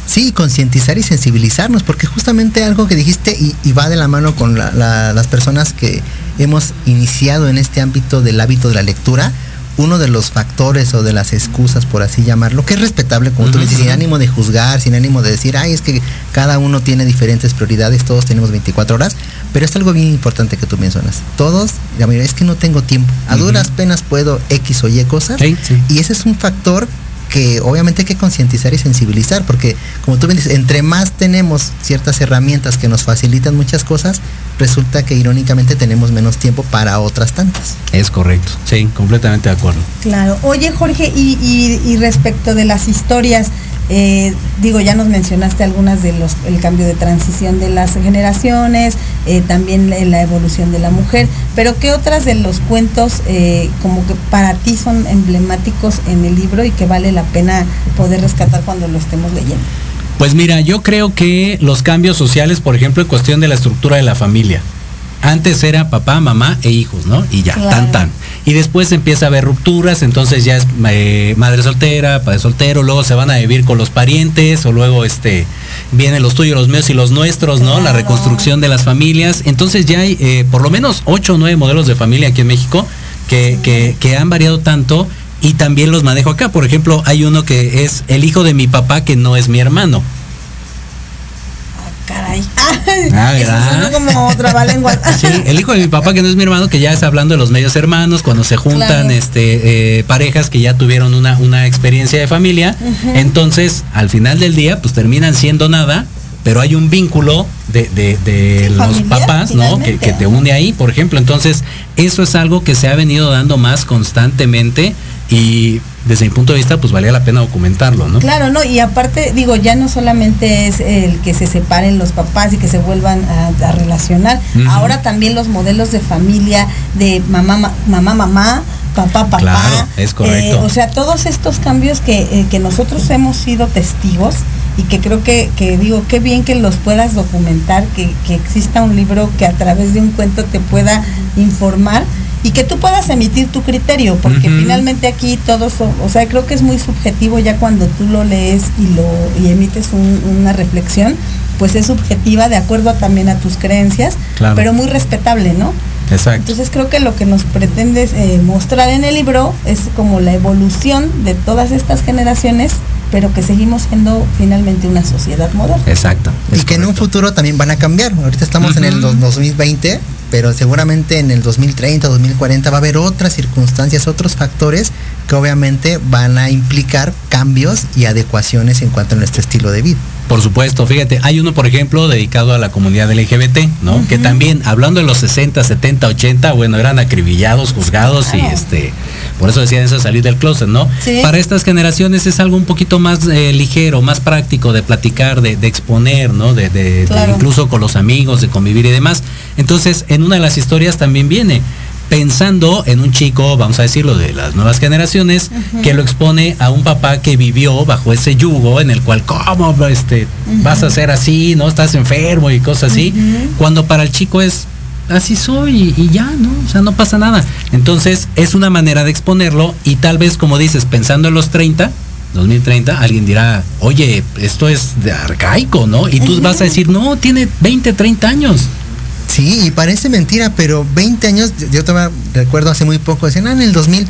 Sí, concientizar y sensibilizarnos, porque justamente algo que dijiste y, y va de la mano con la- la- las personas que hemos iniciado en este ámbito del hábito de la lectura, uno de los factores o de las excusas, por así llamarlo, que es respetable, como tú dices, sin ánimo de juzgar, sin ánimo de decir, ay, es que cada uno tiene diferentes prioridades, todos tenemos 24 horas, pero es algo bien importante que tú mencionas. Todos, la mayoría, es que no tengo tiempo. A duras penas puedo X o Y cosas. Sí, sí. Y ese es un factor que obviamente hay que concientizar y sensibilizar, porque como tú bien dices, entre más tenemos ciertas herramientas que nos facilitan muchas cosas, resulta que irónicamente tenemos menos tiempo para otras tantas. Es correcto. Sí, completamente de acuerdo. Claro. Oye, Jorge, y, y- y respecto de las historias, eh, digo, ya nos mencionaste algunas de los, el cambio de transición de las generaciones, eh, también la, la evolución de la mujer, pero ¿qué otras de los cuentos eh, como que para ti son emblemáticos en el libro y que vale la pena poder rescatar cuando lo estemos leyendo? Pues mira, yo creo que los cambios sociales, por ejemplo, en cuestión de la estructura de la familia. Antes era papá, mamá e hijos, ¿no? Y ya, Claro. tan tan. Y después empieza a haber rupturas, entonces ya es eh, madre soltera, padre soltero, luego se van a vivir con los parientes, o luego este vienen los tuyos, los míos y los nuestros, ¿no? La reconstrucción de las familias. Entonces ya hay eh, por lo menos ocho o nueve modelos de familia aquí en México que, que, que han variado tanto y también los manejo acá. Por ejemplo, hay uno que es el hijo de mi papá que no es mi hermano. Caray. Ah, Eso ¿verdad? suena como trabalenguas. Sí, el hijo de mi papá que no es mi hermano, que ya está hablando de los medios hermanos, cuando se juntan Claro. este eh, parejas que ya tuvieron una, una experiencia de familia, entonces al final del día pues terminan siendo nada, pero hay un vínculo de, de- de Sí, los familiar, papás, ¿no? Que te une ahí, por ejemplo. Entonces, eso es algo que se ha venido dando más constantemente y desde mi punto de vista pues valía la pena documentarlo, ¿no? Claro, no, y aparte, digo, ya no solamente es el que se separen los papás y que se vuelvan a, a relacionar, ahora también los modelos de familia de mamá, ma- mamá, mamá, papá, papá. Claro, es correcto. Eh, o sea, todos estos cambios que, eh, que nosotros hemos sido testigos y que creo que, que digo, qué bien que los puedas documentar, que, que exista un libro que a través de un cuento te pueda informar. Y que tú puedas emitir tu criterio, porque finalmente aquí todos, o sea, creo que es muy subjetivo ya cuando tú lo lees y lo y emites un- una reflexión, pues es subjetiva de acuerdo también a tus creencias, Claro. pero muy respetable, ¿no? Exacto. Entonces creo que lo que nos pretendes eh, mostrar en el libro es como la evolución de todas estas generaciones, pero que seguimos siendo finalmente una sociedad moderna. Exacto. Y que en un futuro también van a cambiar. Ahorita estamos en el Ujú. dos- 2020, pero seguramente en el 2030, 2040 va a haber otras circunstancias, otros factores que obviamente van a implicar cambios y adecuaciones en cuanto a nuestro estilo de vida. Por supuesto, fíjate, hay uno, por ejemplo, dedicado a la comunidad LGBT, ¿no? Que también, hablando de los 60, 70, 80, bueno, eran acribillados, juzgados y este, por eso decían eso salir del closet, ¿no? Sí. Para estas generaciones es algo un poquito más eh, ligero, más práctico de platicar, de, de exponer, ¿no? De, de- de Claro. incluso con los amigos, de convivir y demás. Entonces, en una de las historias también viene pensando en un chico, vamos a decirlo, de las nuevas generaciones, que lo expone a un papá que vivió bajo ese yugo en el cual, ¿cómo este, vas a ser así? ¿No? Estás enfermo y cosas así. Cuando para el chico es, así soy y, y ya, ¿no? O sea, no pasa nada. Entonces, es una manera de exponerlo y tal vez, como dices, pensando en los 30, 2030, alguien dirá, oye, esto es de arcaico, ¿no? Y tú vas a decir, no, tiene 20, 30 años. Sí, y parece mentira, pero 20 años, yo- todavía recuerdo hace muy poco, decían, ah, en el 2000,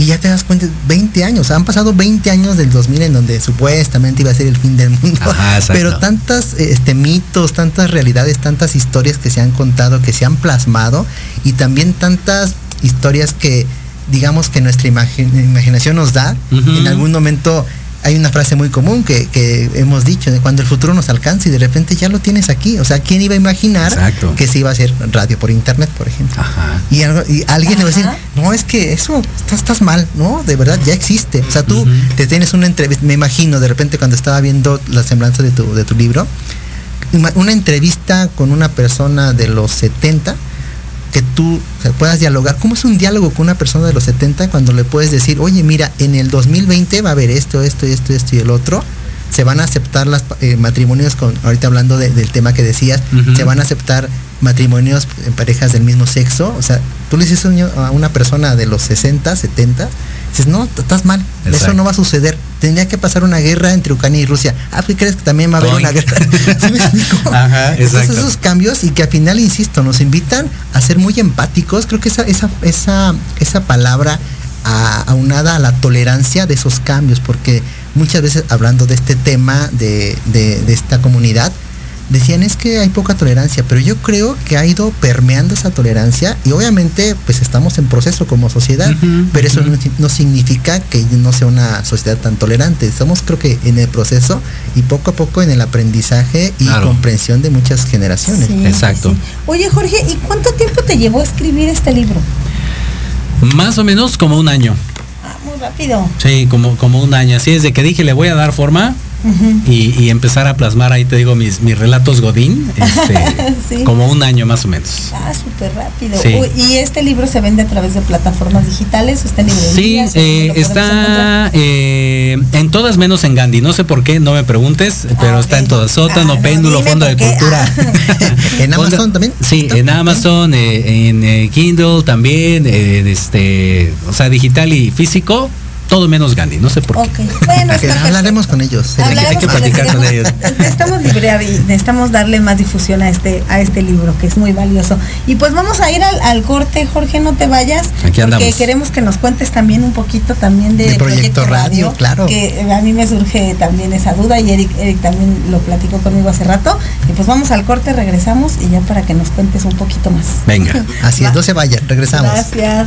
y ya te das cuenta, 20 años, han pasado 20 años del 2000 en donde supuestamente iba a ser el fin del mundo, Ajá, pero tantas este, mitos, tantas realidades, tantas historias que se han contado, que se han plasmado, y también tantas historias que digamos que nuestra imagi- imaginación nos da, en algún momento hay una frase muy común que, que hemos dicho, de cuando el futuro nos alcance y de repente ya lo tienes aquí. O sea, ¿quién iba a imaginar Exacto. que se iba a hacer radio por internet, por ejemplo? Ajá. Y, algo- y alguien le va a decir, no, es que eso, estás, estás mal, ¿no? De verdad, ya existe. O sea, tú te tienes una entrevista, me imagino, de repente cuando estaba viendo la semblanza de tu, de tu libro, una entrevista con una persona de los 70, que tú puedas dialogar. ¿Cómo es un diálogo con una persona de los 70 cuando le puedes decir, oye, mira, en el 2020 va a haber esto, esto, esto, esto y el otro? Se van a aceptar los matrimonios con, ahorita hablando de- del tema que decías, se van a aceptar matrimonios en parejas del mismo sexo. O sea, tú le dices a una persona de los 60, 70, dices, no, estás mal, eso no va a suceder. Tendría que pasar una guerra entre Ucrania y Rusia. Ah, ¿qué crees que también va a haber Oink. una guerra? ¿Sí me explico? Ajá, Entonces, esos cambios y que al final, insisto, nos invitan a ser muy empáticos. Creo que esa, esa, esa, esa palabra a- aunada a la tolerancia de esos cambios, porque muchas veces hablando de este tema de, de- de esta comunidad, decían es que hay poca tolerancia, pero yo creo que ha ido permeando esa tolerancia y obviamente pues estamos en proceso como sociedad, pero eso no, no significa que no sea una sociedad tan tolerante. Estamos creo que en el proceso y poco a poco en el aprendizaje y Claro. comprensión de muchas generaciones. Sí, Exacto. sí. Oye, Jorge, ¿y cuánto tiempo te llevó a escribir este libro? Más o menos como un año. Ah, muy rápido. Sí, como, como un año. Así es de que dije, le voy a dar forma Y, y empezar a plasmar ahí, te digo, mis, mis relatos Godín. Este, Sí. Como un año más o menos. Ah, súper rápido. Sí. Uy, ¿Y este libro se vende a través de plataformas digitales? ¿O está en Sí, eh, está eh, en todas menos en Gandhi. No sé por qué, no me preguntes, pero Ah, está ok. en todas. Sótano, Ah, no, péndulo, fondo de cultura. Ah. ¿En Fondo- Amazon también? Sí, ¿Está? en Amazon, eh, en eh, Kindle también, eh, este, o sea, digital y físico, todo menos Gandhi. No sé por qué. Ok, bueno, hablaremos con ellos. Hay que- Hablaremos hay que platicar con ellos. ellos. Necesitamos librear y necesitamos darle más difusión a este a este libro que es muy valioso. Y pues vamos a ir al, al corte, Jorge, no te vayas. Aquí andamos. Porque queremos que nos cuentes también un poquito también de, De Proyecto Radio, claro. Que a mí me surge también esa duda y Eric, Eric también lo platicó conmigo hace rato. Y pues vamos al corte, regresamos y ya para que nos cuentes un poquito más. Venga. Así es, no se vayan, regresamos. Gracias.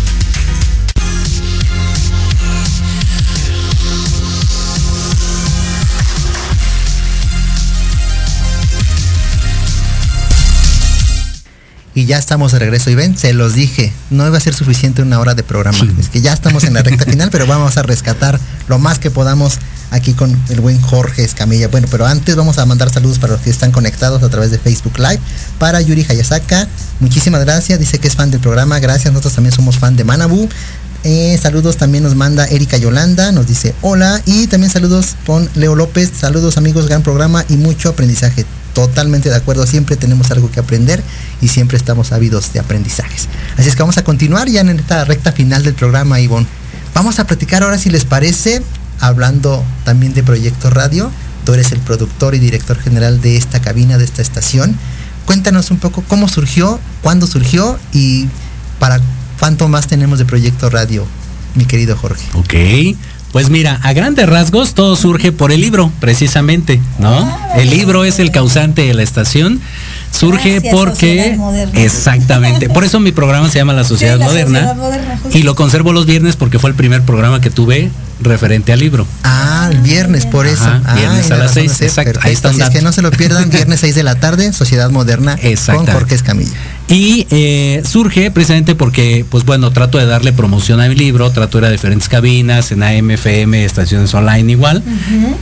Thank you. Y ya estamos de regreso. Y ven, se los dije, no iba a ser suficiente una hora de programa. Es que ya estamos en la recta final, pero vamos a rescatar lo más que podamos aquí con el buen Jorge Escamilla. Bueno, pero antes vamos a mandar saludos para los que están conectados a través de Facebook Live. Para Yuri Hayasaka, muchísimas gracias. Dice que es fan del programa. Gracias, nosotros también somos fan de Manabu. Eh, saludos también nos manda Erika Yolanda, nos dice hola. Y también saludos con Leo López. Saludos amigos, gran programa y mucho aprendizaje totalmente de acuerdo, siempre tenemos algo que aprender y siempre estamos ávidos de aprendizajes. Así es que vamos a continuar ya en esta recta final del programa, Ivonne. Vamos a platicar ahora, si les parece, hablando también de Proyecto Radio. Tú eres el productor y director general de esta cabina, de esta estación. Cuéntanos un poco cómo surgió, cuándo surgió y para cuánto más tenemos de Proyecto Radio, mi querido Jorge. Ok. Pues mira, a grandes rasgos todo surge por el libro, precisamente, ¿no? El libro es el causante de la estación. Surge Gracias, porque Sociedad Moderna. exactamente, por eso mi programa se llama La Sociedad Sí, La Moderna Sociedad Moderna, y lo conservo los viernes porque fue el primer programa que tuve referente al libro. Ah, el viernes, por eso. Ajá, Ah, viernes a la las razón seis, es esa. exacto, ahí está Así es que no se lo pierdan, viernes 6 de la tarde, Sociedad Moderna con. Jorge Escamilla. Y eh, surge precisamente porque, pues bueno, trato de darle promoción a mi libro, trato de ir a diferentes cabinas, en AM, FM, estaciones online igual.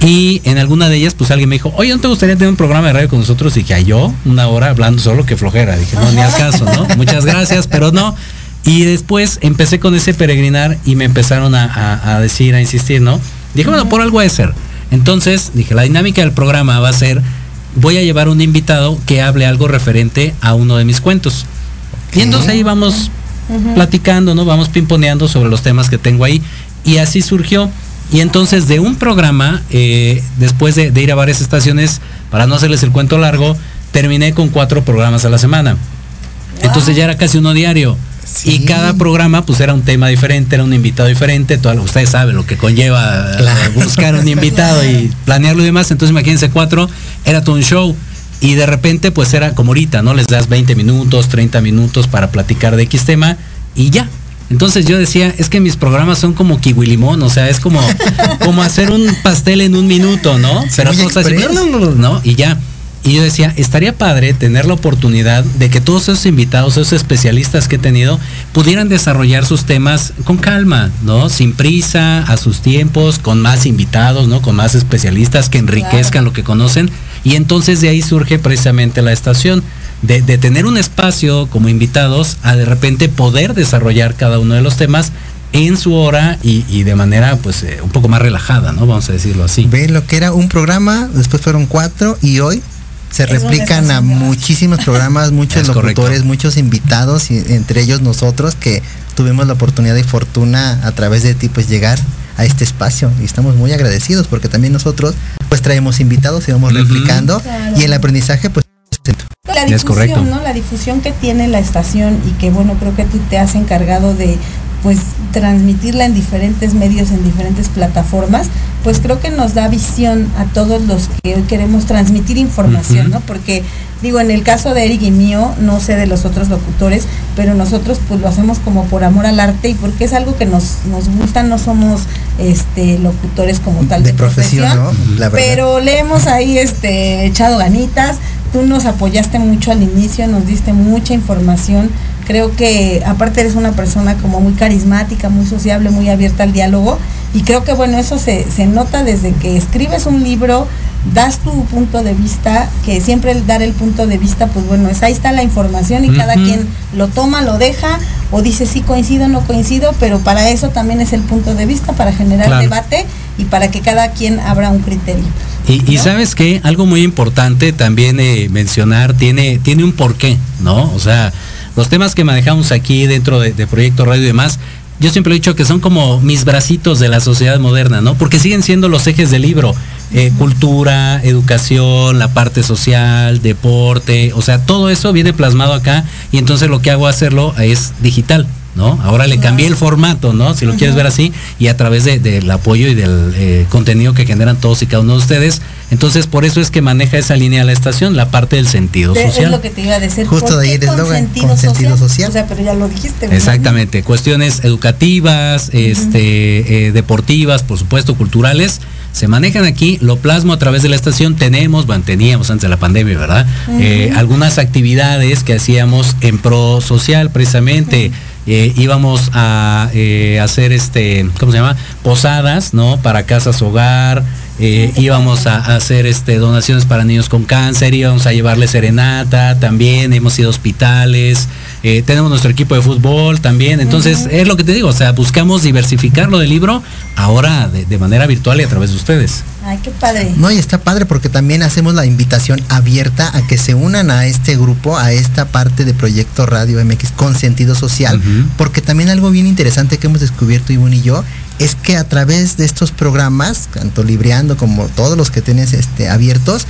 Y en alguna de ellas, pues alguien me dijo, oye, ¿no te gustaría tener un programa de radio con nosotros? Y "Ah, yo, una hora hablando solo que flojera. Dije, no, ni al caso, ¿no? Muchas gracias, pero no. Y después empecé con ese peregrinar y me empezaron a, a- a decir, a insistir, ¿no? Dije, bueno, por algo de ser. Entonces, dije, la dinámica del programa va a ser, voy a llevar un invitado que hable algo referente a uno de mis cuentos. Y entonces ahí vamos platicando, ¿no? Vamos pimponeando sobre los temas que tengo ahí. Y así surgió. Y entonces de un programa, eh, después de, de ir a varias estaciones, para no hacerles el cuento largo, terminé con cuatro programas a la semana. Entonces ya era casi uno diario. Sí. Y cada programa pues era un tema diferente, era un invitado diferente, todo, lo- ustedes saben lo que conlleva eh, Claro. buscar un invitado y planearlo y demás, entonces imagínense cuatro, era todo un show. Y de repente pues era como ahorita, ¿no? Les das 20 minutos, 30 minutos para platicar de X tema y ya. Entonces yo decía, es que mis programas son como kiwi limón, o sea, es como, como hacer un pastel en un minuto, ¿no? Sí, Pero todos así, express. ¿no? Y ya. Y yo decía, estaría padre tener la oportunidad de que todos esos invitados, esos especialistas que he tenido, pudieran desarrollar sus temas con calma, ¿no? Sin prisa, a sus tiempos, con más invitados, ¿no? Con más especialistas que enriquezcan lo que conocen. Y entonces de ahí surge precisamente la estación. De, de tener un espacio como invitados a de repente poder desarrollar cada uno de los temas en su hora y, y de manera pues eh, un poco más relajada, ¿no? Vamos a decirlo así. Ve lo que era un programa, después fueron cuatro y hoy se replican a muchísimos programas, muchos Es correcto. locutores, muchos invitados, y entre ellos nosotros que tuvimos la oportunidad y fortuna a través de ti pues llegar a este espacio y estamos muy agradecidos porque también nosotros pues traemos invitados y vamos replicando Claro. y el aprendizaje pues La Es correcto. difusión, ¿no? La difusión que tiene la estación y que bueno, creo que tú te has encargado de pues transmitirla en diferentes medios, en diferentes plataformas, pues creo que nos da visión a todos los que hoy queremos transmitir información. ¿no? Porque digo, en el caso de Eric y mío, no sé de los otros locutores, pero nosotros pues lo hacemos como por amor al arte y porque es algo que nos, nos gusta, no somos este locutores como tal de profesión, ¿no? La verdad. pero le hemos ahí este echado ganitas. Tú nos apoyaste mucho al inicio, nos diste mucha información Creo que aparte eres una persona como muy carismática, muy sociable, muy abierta al diálogo. Y creo que bueno, eso se, se nota desde que escribes un libro, das tu punto de vista, que siempre el dar el punto de vista, pues bueno, es ahí está la información y cada quien lo toma, lo deja o dice sí coincido, no coincido, pero para eso también es el punto de vista, para generar Claro. debate y para que cada quien abra un criterio. Y, sabes que algo muy importante también eh, mencionar tiene tiene un porqué, ¿no? O sea, los temas que manejamos aquí dentro de, Proyecto Radio y demás, yo siempre he dicho que son como mis bracitos de la sociedad moderna, ¿no? Porque siguen siendo los ejes del libro. Eh, cultura, educación, la parte social, deporte, o sea, todo eso viene plasmado acá y entonces lo que hago hacerlo es digital, ¿no? Ahora le cambié el formato, ¿no? Si lo quieres ver así, y a través de- del apoyo y del eh, contenido que generan todos y cada uno de ustedes. Entonces, por eso es que maneja esa línea la estación, la parte del sentido De- es social. lo que te iba a decir. Justo ¿por de ahí el con eslogan, sentido con sentido social. O sea, pero ya lo dijiste. ¿verdad? Exactamente, cuestiones educativas, este, eh, deportivas, por supuesto, culturales, se manejan aquí, lo plasmo a través de la estación, tenemos, bueno, teníamos antes de la pandemia, ¿verdad? Eh, algunas actividades que hacíamos en pro social, precisamente. Eh, íbamos a eh, hacer este, ¿cómo se llama? Posadas, ¿no? Para casas hogar, eh, íbamos a, hacer este donaciones para niños con cáncer, íbamos a llevarle serenata, también hemos ido a hospitales, eh, tenemos nuestro equipo de fútbol también, entonces es lo que te digo, o sea, buscamos diversificar lo del libro ahora de, de manera virtual y a través de ustedes. Ay, qué padre. No, y está padre porque también hacemos la invitación abierta a que se unan a este grupo, a esta parte de Proyecto Radio MX con sentido social, porque también algo bien interesante que hemos descubierto Ivonne y yo es que a través de estos programas, tanto Libreando como todos los que tienes este, abiertos,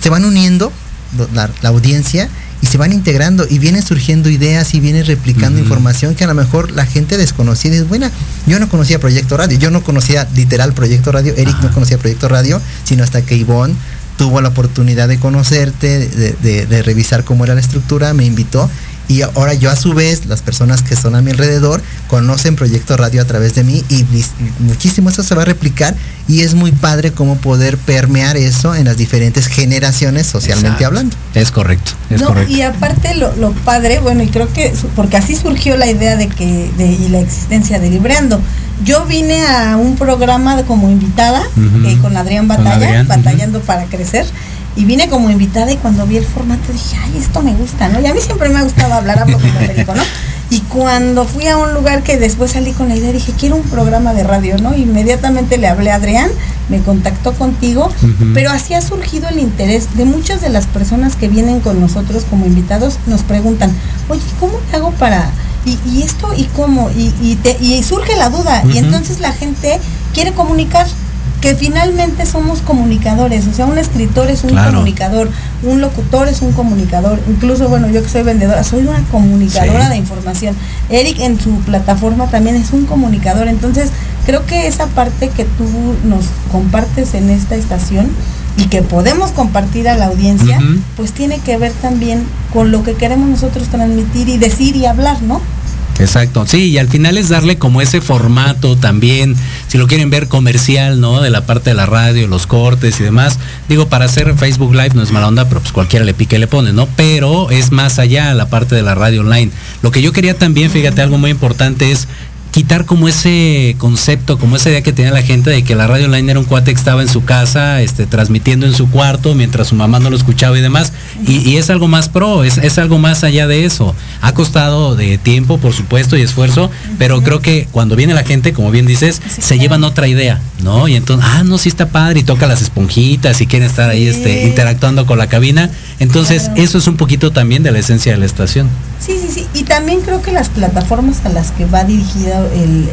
se van uniendo la audiencia y se van integrando y vienen surgiendo ideas y vienen replicando información que a lo mejor la gente desconocida es buena. Yo no conocía Proyecto Radio, yo no conocía literal Proyecto Radio, Eric no conocía Proyecto Radio, sino hasta que Ivonne tuvo la oportunidad de conocerte, de, de- de revisar cómo era la estructura, me invitó y ahora yo a su vez, las personas que son a mi alrededor, conocen Proyecto Radio a través de mí y muchísimo eso se va a replicar y es muy padre cómo poder permear eso en las diferentes generaciones socialmente Exacto. hablando. Es correcto, es No, correcto. y aparte lo, lo padre, bueno, y creo que, porque así surgió la idea de que, de, y la existencia de Libreando. Yo vine a un programa de- como invitada eh, con Adrián Con Batalla, batallando para crecer. Y vine como invitada y cuando vi el formato dije, ay, esto me gusta, ¿no? Y a mí siempre me ha gustado hablar, hablo como Américo, ¿no? Y cuando fui a un lugar que después salí con la idea, dije, quiero un programa de radio, ¿no? Inmediatamente le hablé a Adrián, me contactó contigo, pero así ha surgido el interés de muchas de las personas que vienen con nosotros como invitados, nos preguntan, oye, ¿cómo le hago para...? Y, y esto, ¿y cómo? Y, y, te- y surge la duda, y entonces la gente quiere comunicar que finalmente somos comunicadores, o sea, un escritor es un Claro. comunicador, un locutor es un comunicador, incluso, bueno, yo que soy vendedora, soy una comunicadora Sí. de información. Eric en su plataforma también es un comunicador, entonces creo que esa parte que tú nos compartes en esta estación y que podemos compartir a la audiencia, pues tiene que ver también con lo que queremos nosotros transmitir y decir y hablar, ¿no? Exacto, sí, y al final es darle como ese formato también, si lo quieren ver comercial, ¿no? De la parte de la radio, los cortes y demás. Digo, para hacer Facebook Live no es mala onda, pero pues cualquiera le pique y le pone, ¿no? Pero es más allá la parte de la radio online. Lo que yo quería también, fíjate, algo muy importante es quitar como ese concepto, como esa idea que tenía la gente de que la radio online era un cuate que estaba en su casa, este, transmitiendo en su cuarto mientras su mamá no lo escuchaba y demás. Y, y es algo más pro, es, es algo más allá de eso. Ha costado de tiempo, por supuesto, y esfuerzo, pero creo que cuando viene la gente, como bien dices, Sí, se claro. llevan otra idea, ¿no? Y entonces, ah, no, sí está padre, y toca las esponjitas y quieren estar ahí este, interactuando con la cabina. Entonces, Claro. eso es un poquito también de la esencia de la estación. Sí, sí, sí. Y también creo que las plataformas a las que va dirigido el,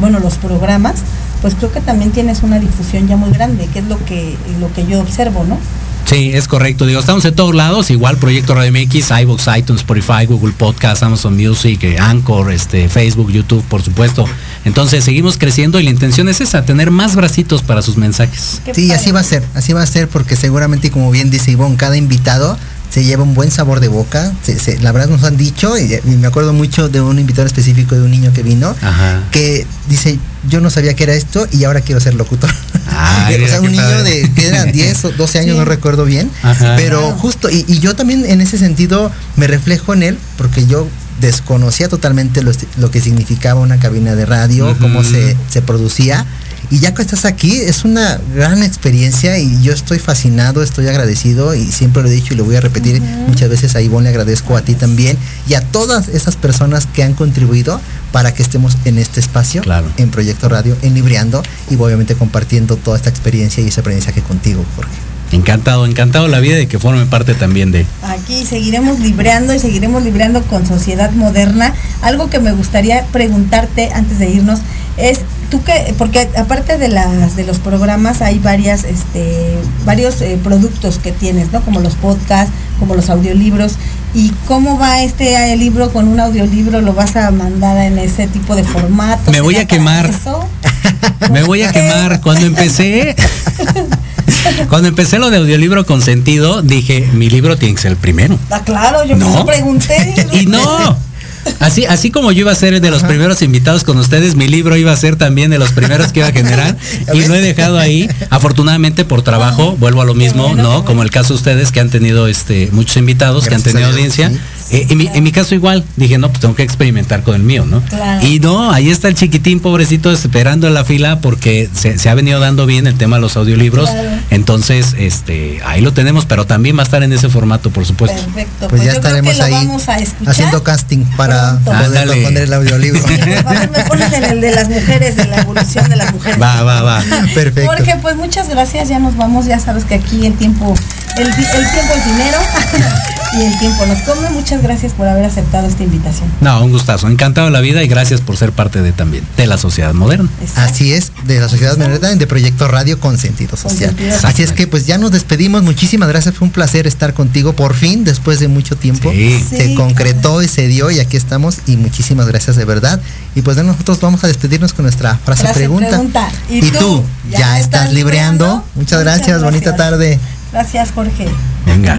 bueno, los programas, pues creo que también tienes una difusión ya muy grande, que es lo que, lo que yo observo, ¿no? Sí, es correcto. Digo, estamos en todos lados, igual Proyecto Radio MX, iVoox, iTunes, Spotify, Google Podcast, Amazon Music, eh, Anchor, este, Facebook, YouTube, por supuesto. Entonces seguimos creciendo y la intención es esa, tener más bracitos para sus mensajes. Qué Sí, padre. así va a ser, así va a ser porque seguramente como bien dice Ivonne, cada invitado se lleva un buen sabor de boca, se- se- la verdad nos han dicho, y, y me acuerdo mucho de un invitado específico de un niño que vino, Ajá. que dice, yo no sabía que era esto y ahora quiero ser locutor. Ay, o mira sea, un niño padre. de que era 10 o 12 años, Sí. no recuerdo bien, Ajá. pero Claro. justo, y, y yo también en ese sentido me reflejo en él, porque yo desconocía totalmente lo, lo que significaba una cabina de radio, cómo se, se producía. Y ya que estás aquí, es una gran experiencia y yo estoy fascinado, estoy agradecido y siempre lo he dicho y lo voy a repetir muchas veces a Ivonne le agradezco a ti también y a todas esas personas que han contribuido para que estemos en este espacio, en Proyecto Radio, en Libriando y obviamente compartiendo toda esta experiencia y ese aprendizaje contigo, Jorge. Encantado, encantado la vida de que forme parte también de. Aquí seguiremos libreando y seguiremos libreando con sociedad moderna. Algo que me gustaría preguntarte antes de irnos es tú que porque aparte de las de los programas hay varias este varios eh, productos que tienes, ¿no? Como los podcasts, como los audiolibros y cómo va este libro con un audiolibro lo vas a mandar en ese tipo de formato. Me voy a quemar. Me voy a quemar cuando empecé Cuando empecé lo de audiolibro con sentido, dije, mi libro tiene que ser el primero. Ah, claro, yo me pregunté. y no. Así, así como yo iba a ser de los primeros invitados con ustedes, mi libro iba a ser también de los primeros que iba a generar y lo he dejado ahí. Afortunadamente por trabajo, vuelvo a lo mismo, ¿no? Como el caso de ustedes que han tenido este muchos invitados, que han tenido audiencia. Eh, en, mi, caso igual, dije, no, pues tengo que experimentar con el mío, ¿no? Y no, ahí está el chiquitín pobrecito esperando en la fila porque se, ha venido dando bien el tema de los audiolibros. Entonces, este, ahí lo tenemos, pero también va a estar en ese formato, por supuesto. Perfecto. Pues, pues ya estaremos ahí haciendo casting para poder poner el audiolibro. me pones en el de las mujeres, de la evolución de las mujeres. Va, va, va. Perfecto. Porque pues muchas gracias, ya nos vamos, ya sabes que aquí el tiempo, el, el tiempo es dinero. Y el tiempo nos come. Muchas gracias por haber aceptado esta invitación. No, un gustazo. Encantado de la vida y gracias por ser parte de también de la sociedad moderna. Así es, de la sociedad moderna de Proyecto Radio con sentido social. Así es que pues ya nos despedimos. Muchísimas gracias. Fue un placer estar contigo por fin, después de mucho tiempo. Se concretó y se dio y aquí estamos. Y muchísimas gracias de verdad. Y pues nosotros vamos a despedirnos con nuestra frase, pregunta. ¿Y, tú, ya, estás libreando? Muchas, gracias. Bonita tarde. Gracias, Jorge. Venga.